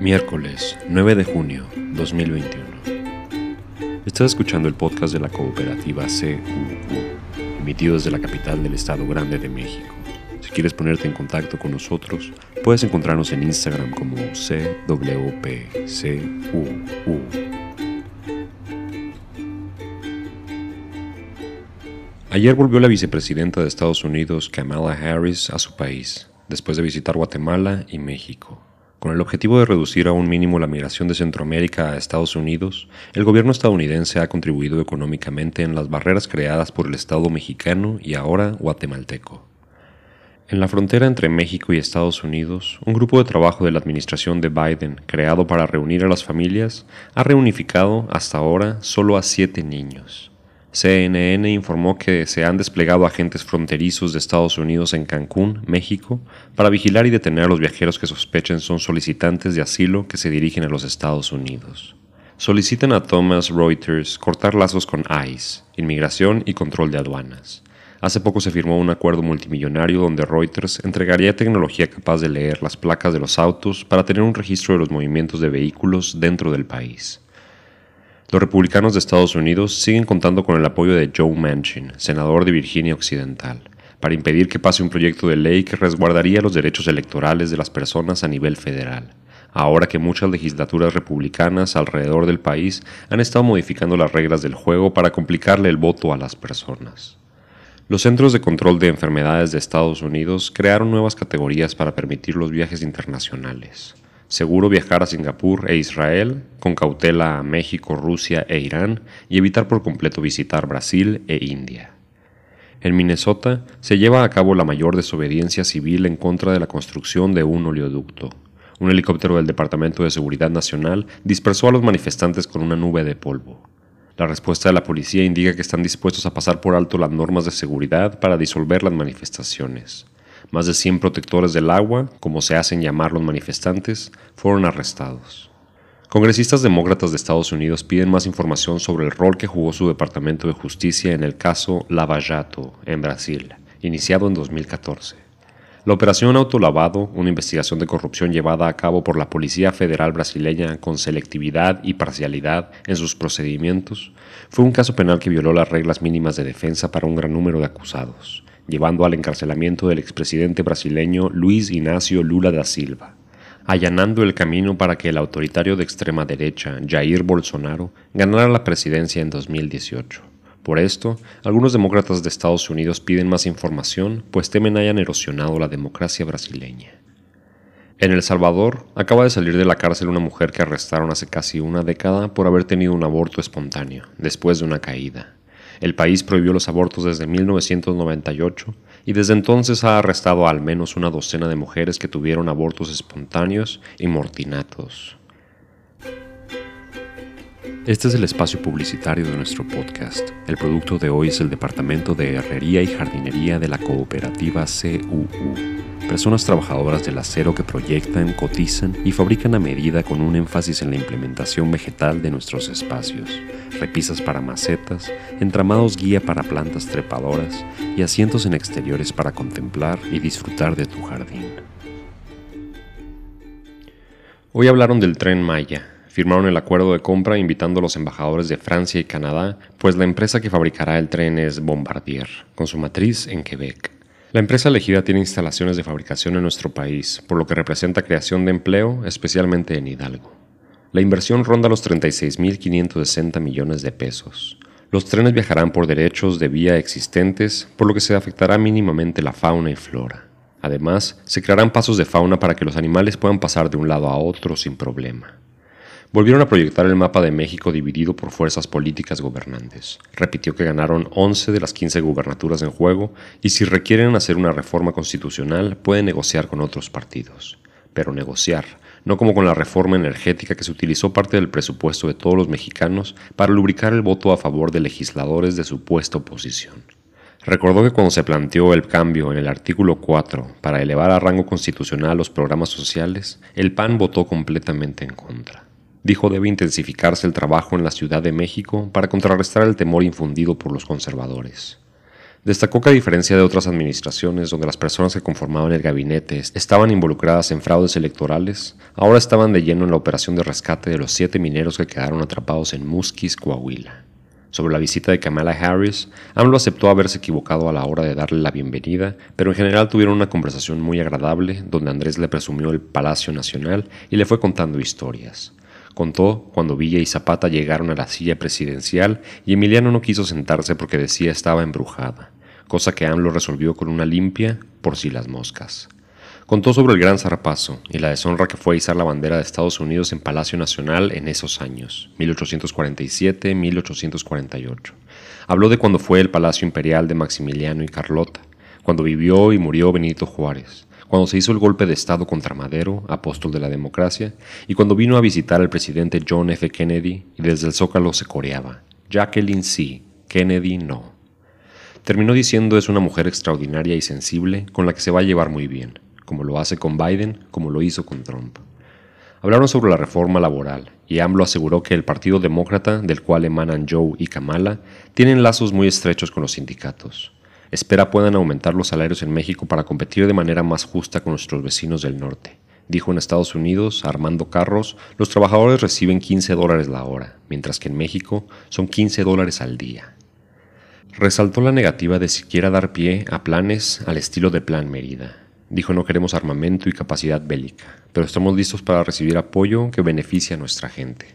Miércoles 9 de junio 2021. Estás escuchando el podcast de la cooperativa CUU, emitido desde la capital del Estado Grande de México. Si quieres ponerte en contacto con nosotros, puedes encontrarnos en Instagram como CWPCUU. Ayer volvió la vicepresidenta de Estados Unidos, Kamala Harris, a su país, después de visitar Guatemala y México. Con el objetivo de reducir a un mínimo la migración de Centroamérica a Estados Unidos, el gobierno estadounidense ha contribuido económicamente en las barreras creadas por el Estado mexicano y ahora guatemalteco. En la frontera entre México y Estados Unidos, un grupo de trabajo de la administración de Biden, creado para reunir a las familias, ha reunificado hasta ahora solo a siete niños. CNN informó que se han desplegado agentes fronterizos de Estados Unidos en Cancún, México, para vigilar y detener a los viajeros que sospechen son solicitantes de asilo que se dirigen a los Estados Unidos. Solicitan a Thomas Reuters cortar lazos con ICE, inmigración y control de aduanas. Hace poco se firmó un acuerdo multimillonario donde Reuters entregaría tecnología capaz de leer las placas de los autos para tener un registro de los movimientos de vehículos dentro del país. Los republicanos de Estados Unidos siguen contando con el apoyo de Joe Manchin, senador de Virginia Occidental, para impedir que pase un proyecto de ley que resguardaría los derechos electorales de las personas a nivel federal, ahora que muchas legislaturas republicanas alrededor del país han estado modificando las reglas del juego para complicarle el voto a las personas. Los Centros de Control de Enfermedades de Estados Unidos crearon nuevas categorías para permitir los viajes internacionales seguro viajar a Singapur e Israel, con cautela a México, Rusia e Irán y evitar por completo visitar Brasil e India. En Minnesota se lleva a cabo la mayor desobediencia civil en contra de la construcción de un oleoducto. Un helicóptero del Departamento de Seguridad Nacional dispersó a los manifestantes con una nube de polvo. La respuesta de la policía indica que están dispuestos a pasar por alto las normas de seguridad para disolver las manifestaciones. Más de 100 protectores del agua, como se hacen llamar los manifestantes, fueron arrestados. Congresistas demócratas de Estados Unidos piden más información sobre el rol que jugó su Departamento de Justicia en el caso Lava Jato, en Brasil, iniciado en 2014. La operación Autolavado, una investigación de corrupción llevada a cabo por la Policía Federal brasileña con selectividad y parcialidad en sus procedimientos, fue un caso penal que violó las reglas mínimas de defensa para un gran número de acusados, llevando al encarcelamiento del expresidente brasileño Luis Ignacio Lula da Silva, allanando el camino para que el autoritario de extrema derecha Jair Bolsonaro ganara la presidencia en 2018. Por esto, algunos demócratas de Estados Unidos piden más información, pues temen hayan erosionado la democracia brasileña. En El Salvador, acaba de salir de la cárcel una mujer que arrestaron hace casi una década por haber tenido un aborto espontáneo, después de una caída. El país prohibió los abortos desde 1998 y desde entonces ha arrestado a al menos una docena de mujeres que tuvieron abortos espontáneos y mortinatos. Este es el espacio publicitario de nuestro podcast. El producto de hoy es el Departamento de Herrería y Jardinería de la cooperativa CUU personas trabajadoras del acero que proyectan, cotizan y fabrican a medida con un énfasis en la implementación vegetal de nuestros espacios, repisas para macetas, entramados guía para plantas trepadoras y asientos en exteriores para contemplar y disfrutar de tu jardín. Hoy hablaron del tren Maya, firmaron el acuerdo de compra invitando a los embajadores de Francia y Canadá, pues la empresa que fabricará el tren es Bombardier, con su matriz en Quebec. La empresa elegida tiene instalaciones de fabricación en nuestro país, por lo que representa creación de empleo, especialmente en Hidalgo. La inversión ronda los 36.560 millones de pesos. Los trenes viajarán por derechos de vía existentes, por lo que se afectará mínimamente la fauna y flora. Además, se crearán pasos de fauna para que los animales puedan pasar de un lado a otro sin problema volvieron a proyectar el mapa de México dividido por fuerzas políticas gobernantes. Repitió que ganaron 11 de las 15 gubernaturas en juego y si requieren hacer una reforma constitucional pueden negociar con otros partidos. Pero negociar, no como con la reforma energética que se utilizó parte del presupuesto de todos los mexicanos para lubricar el voto a favor de legisladores de supuesta oposición. Recordó que cuando se planteó el cambio en el artículo 4 para elevar a rango constitucional los programas sociales, el PAN votó completamente en contra. Dijo debe intensificarse el trabajo en la Ciudad de México para contrarrestar el temor infundido por los conservadores. Destacó que a diferencia de otras administraciones donde las personas que conformaban el gabinete estaban involucradas en fraudes electorales, ahora estaban de lleno en la operación de rescate de los siete mineros que quedaron atrapados en Musquis, Coahuila. Sobre la visita de Kamala Harris, AMLO aceptó haberse equivocado a la hora de darle la bienvenida, pero en general tuvieron una conversación muy agradable donde Andrés le presumió el Palacio Nacional y le fue contando historias. Contó cuando Villa y Zapata llegaron a la silla presidencial y Emiliano no quiso sentarse porque decía estaba embrujada, cosa que AMLO resolvió con una limpia por si las moscas. Contó sobre el gran zarpazo y la deshonra que fue izar la bandera de Estados Unidos en Palacio Nacional en esos años, 1847-1848. Habló de cuando fue el Palacio Imperial de Maximiliano y Carlota, cuando vivió y murió Benito Juárez, cuando se hizo el golpe de Estado contra Madero, apóstol de la democracia, y cuando vino a visitar al presidente John F. Kennedy y desde el zócalo se coreaba, Jacqueline sí, Kennedy no. Terminó diciendo es una mujer extraordinaria y sensible con la que se va a llevar muy bien, como lo hace con Biden, como lo hizo con Trump. Hablaron sobre la reforma laboral, y AMLO aseguró que el Partido Demócrata, del cual emanan Joe y Kamala, tienen lazos muy estrechos con los sindicatos espera puedan aumentar los salarios en México para competir de manera más justa con nuestros vecinos del norte. Dijo en Estados Unidos, Armando Carros, los trabajadores reciben 15 dólares la hora, mientras que en México son 15 dólares al día. Resaltó la negativa de siquiera dar pie a planes al estilo de Plan Mérida. Dijo no queremos armamento y capacidad bélica, pero estamos listos para recibir apoyo que beneficie a nuestra gente.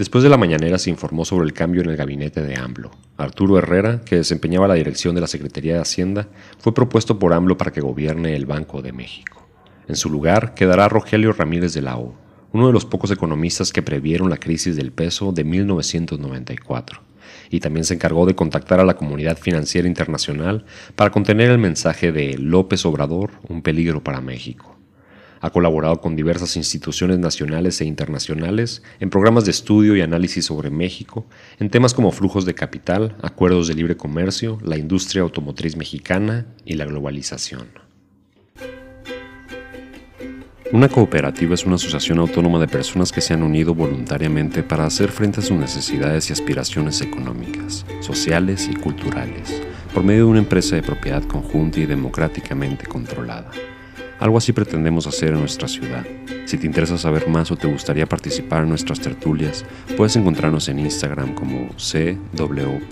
Después de la mañanera se informó sobre el cambio en el gabinete de AMLO. Arturo Herrera, que desempeñaba la dirección de la Secretaría de Hacienda, fue propuesto por AMLO para que gobierne el Banco de México. En su lugar quedará Rogelio Ramírez de la O, uno de los pocos economistas que previeron la crisis del peso de 1994, y también se encargó de contactar a la comunidad financiera internacional para contener el mensaje de López Obrador, un peligro para México. Ha colaborado con diversas instituciones nacionales e internacionales en programas de estudio y análisis sobre México, en temas como flujos de capital, acuerdos de libre comercio, la industria automotriz mexicana y la globalización. Una cooperativa es una asociación autónoma de personas que se han unido voluntariamente para hacer frente a sus necesidades y aspiraciones económicas, sociales y culturales, por medio de una empresa de propiedad conjunta y democráticamente controlada. Algo así pretendemos hacer en nuestra ciudad. Si te interesa saber más o te gustaría participar en nuestras tertulias, puedes encontrarnos en Instagram como CWPCU.